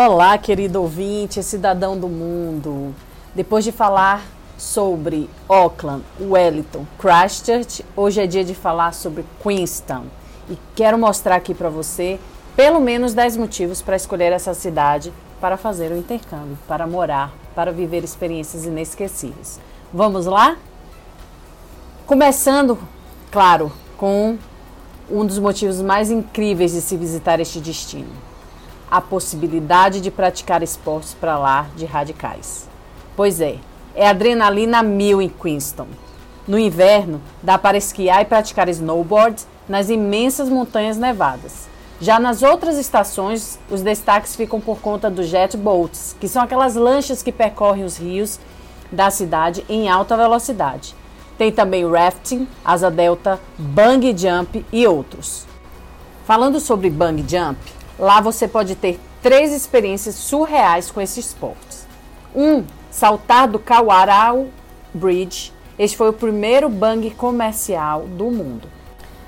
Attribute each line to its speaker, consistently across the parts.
Speaker 1: Olá, querido ouvinte, cidadão do mundo. Depois de falar sobre Auckland, Wellington, Christchurch, hoje é dia de falar sobre Queenstown. E quero mostrar aqui para você pelo menos 10 motivos para escolher essa cidade para fazer o intercâmbio, para morar, para viver experiências inesquecíveis. Vamos lá? Começando, claro, com um dos motivos mais incríveis de se visitar este destino a possibilidade de praticar esportes para lá de radicais. Pois é, é adrenalina mil em Queenstown. No inverno, dá para esquiar e praticar snowboard nas imensas montanhas nevadas. Já nas outras estações, os destaques ficam por conta dos jet boats, que são aquelas lanchas que percorrem os rios da cidade em alta velocidade. Tem também rafting, asa delta, bungee jump e outros. Falando sobre bungee jump, Lá você pode ter três experiências surreais com esses esportes. Um, saltar do Kawarau Bridge. Este foi o primeiro bang comercial do mundo.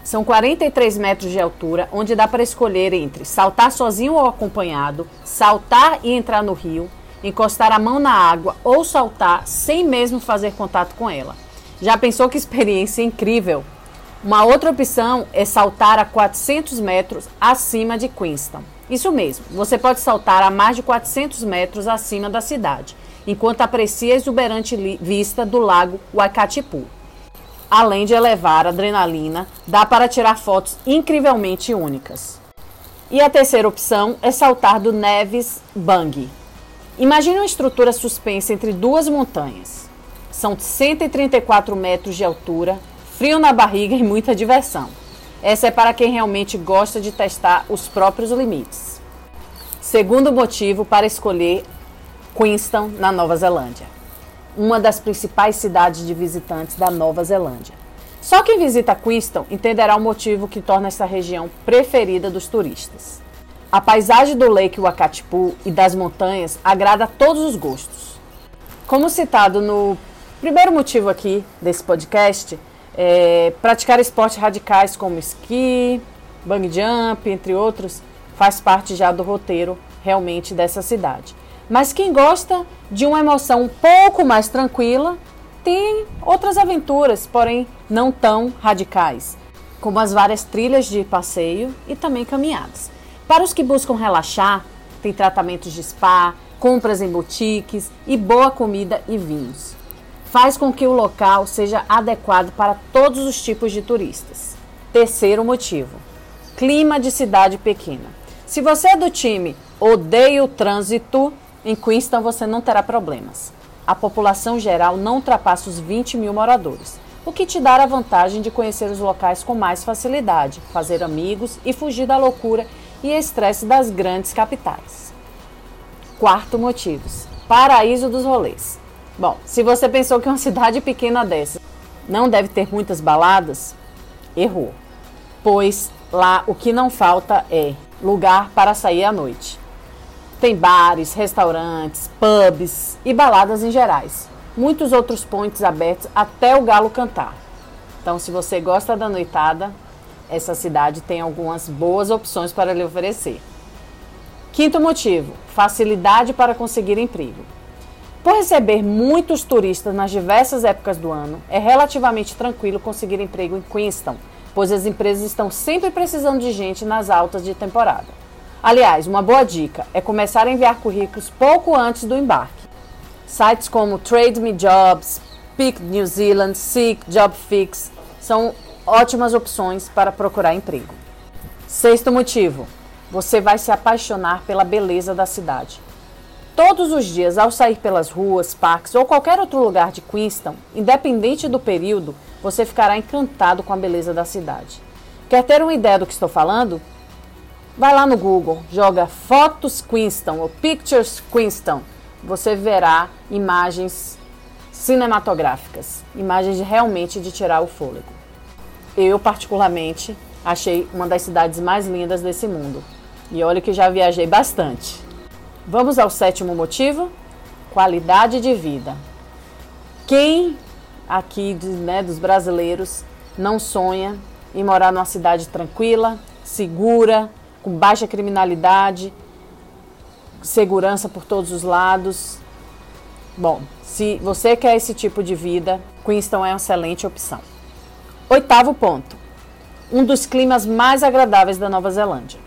Speaker 1: São 43 metros de altura, onde dá para escolher entre saltar sozinho ou acompanhado, saltar e entrar no rio, encostar a mão na água ou saltar sem mesmo fazer contato com ela. Já pensou que experiência incrível? Uma outra opção é saltar a 400 metros acima de Queenstown. Isso mesmo, você pode saltar a mais de 400 metros acima da cidade, enquanto aprecia a exuberante vista do lago Waikatipu. Além de elevar a adrenalina, dá para tirar fotos incrivelmente únicas. E a terceira opção é saltar do Neves Bang. Imagine uma estrutura suspensa entre duas montanhas. São 134 metros de altura frio na barriga e muita diversão. Essa é para quem realmente gosta de testar os próprios limites. Segundo motivo para escolher Queenstown, na Nova Zelândia. Uma das principais cidades de visitantes da Nova Zelândia. Só quem visita Queenstown entenderá o motivo que torna essa região preferida dos turistas. A paisagem do Lake Wakatipu e das montanhas agrada a todos os gostos. Como citado no primeiro motivo aqui desse podcast, é, praticar esportes radicais como esqui, bang jump, entre outros, faz parte já do roteiro realmente dessa cidade. Mas quem gosta de uma emoção um pouco mais tranquila, tem outras aventuras, porém não tão radicais, como as várias trilhas de passeio e também caminhadas. Para os que buscam relaxar, tem tratamentos de spa, compras em boutiques e boa comida e vinhos faz com que o local seja adequado para todos os tipos de turistas. Terceiro motivo: clima de cidade pequena. Se você é do time odeia o trânsito, em Queenstown você não terá problemas. A população geral não ultrapassa os 20 mil moradores, o que te dará a vantagem de conhecer os locais com mais facilidade, fazer amigos e fugir da loucura e estresse das grandes capitais. Quarto motivo: paraíso dos rolês. Bom, se você pensou que uma cidade pequena dessa não deve ter muitas baladas, errou. Pois lá o que não falta é lugar para sair à noite. Tem bares, restaurantes, pubs e baladas em gerais. Muitos outros pontos abertos até o galo cantar. Então, se você gosta da noitada, essa cidade tem algumas boas opções para lhe oferecer. Quinto motivo: facilidade para conseguir emprego. Por receber muitos turistas nas diversas épocas do ano, é relativamente tranquilo conseguir emprego em Queenstown, pois as empresas estão sempre precisando de gente nas altas de temporada. Aliás, uma boa dica é começar a enviar currículos pouco antes do embarque. Sites como Trade Me Jobs, Pick New Zealand, Seek, Job Fix são ótimas opções para procurar emprego. Sexto motivo: você vai se apaixonar pela beleza da cidade. Todos os dias, ao sair pelas ruas, parques ou qualquer outro lugar de Queenstown, independente do período, você ficará encantado com a beleza da cidade. Quer ter uma ideia do que estou falando? Vai lá no Google, joga Fotos Queenstown ou Pictures Queenstown. Você verá imagens cinematográficas, imagens realmente de tirar o fôlego. Eu, particularmente, achei uma das cidades mais lindas desse mundo. E olha que já viajei bastante. Vamos ao sétimo motivo: qualidade de vida. Quem aqui né, dos brasileiros não sonha em morar numa cidade tranquila, segura, com baixa criminalidade, segurança por todos os lados. Bom, se você quer esse tipo de vida, Queenstown é uma excelente opção. Oitavo ponto: um dos climas mais agradáveis da Nova Zelândia.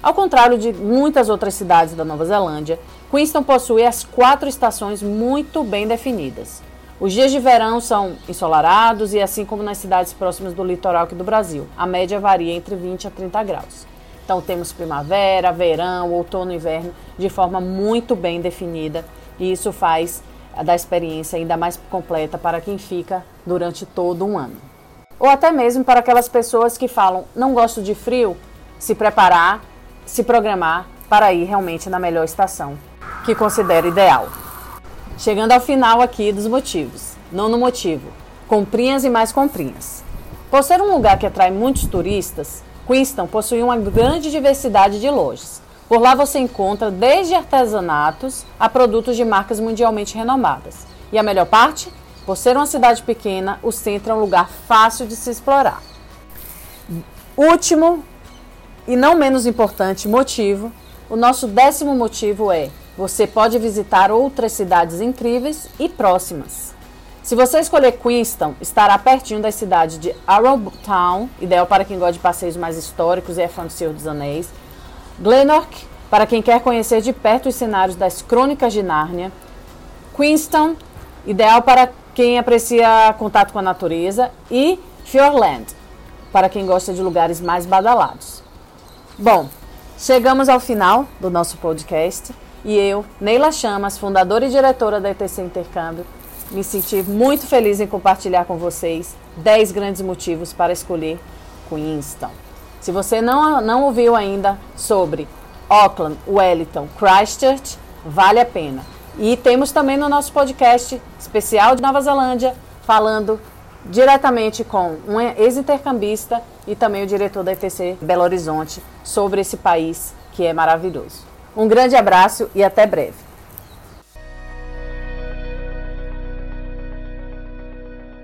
Speaker 1: Ao contrário de muitas outras cidades da Nova Zelândia, Queenstown possui as quatro estações muito bem definidas. Os dias de verão são ensolarados e assim como nas cidades próximas do litoral aqui do Brasil, a média varia entre 20 a 30 graus. Então temos primavera, verão, outono e inverno de forma muito bem definida e isso faz da experiência ainda mais completa para quem fica durante todo um ano. Ou até mesmo para aquelas pessoas que falam não gosto de frio, se preparar, se programar para ir realmente na melhor estação que considera ideal. Chegando ao final aqui dos motivos. Nono motivo: comprinhas e mais comprinhas. Por ser um lugar que atrai muitos turistas, Queenstown possui uma grande diversidade de lojas. Por lá você encontra desde artesanatos a produtos de marcas mundialmente renomadas. E a melhor parte? Por ser uma cidade pequena, o centro é um lugar fácil de se explorar. Último e não menos importante motivo, o nosso décimo motivo é você pode visitar outras cidades incríveis e próximas. Se você escolher Queenstown, estará pertinho da cidade de Arrowtown, ideal para quem gosta de passeios mais históricos e é fã do Senhor dos Anéis. Glenorch, para quem quer conhecer de perto os cenários das Crônicas de Nárnia. Queenstown, ideal para quem aprecia contato com a natureza. E Fjordland, para quem gosta de lugares mais badalados. Bom, chegamos ao final do nosso podcast. E eu, Neila Chamas, fundadora e diretora da ETC Intercâmbio, me senti muito feliz em compartilhar com vocês 10 grandes motivos para escolher Queenstown. Se você não, não ouviu ainda sobre Auckland, Wellington, Christchurch, vale a pena. E temos também no nosso podcast especial de Nova Zelândia, falando diretamente com um ex-intercambista e também o diretor da ETC Belo Horizonte sobre esse país que é maravilhoso. Um grande abraço e até breve.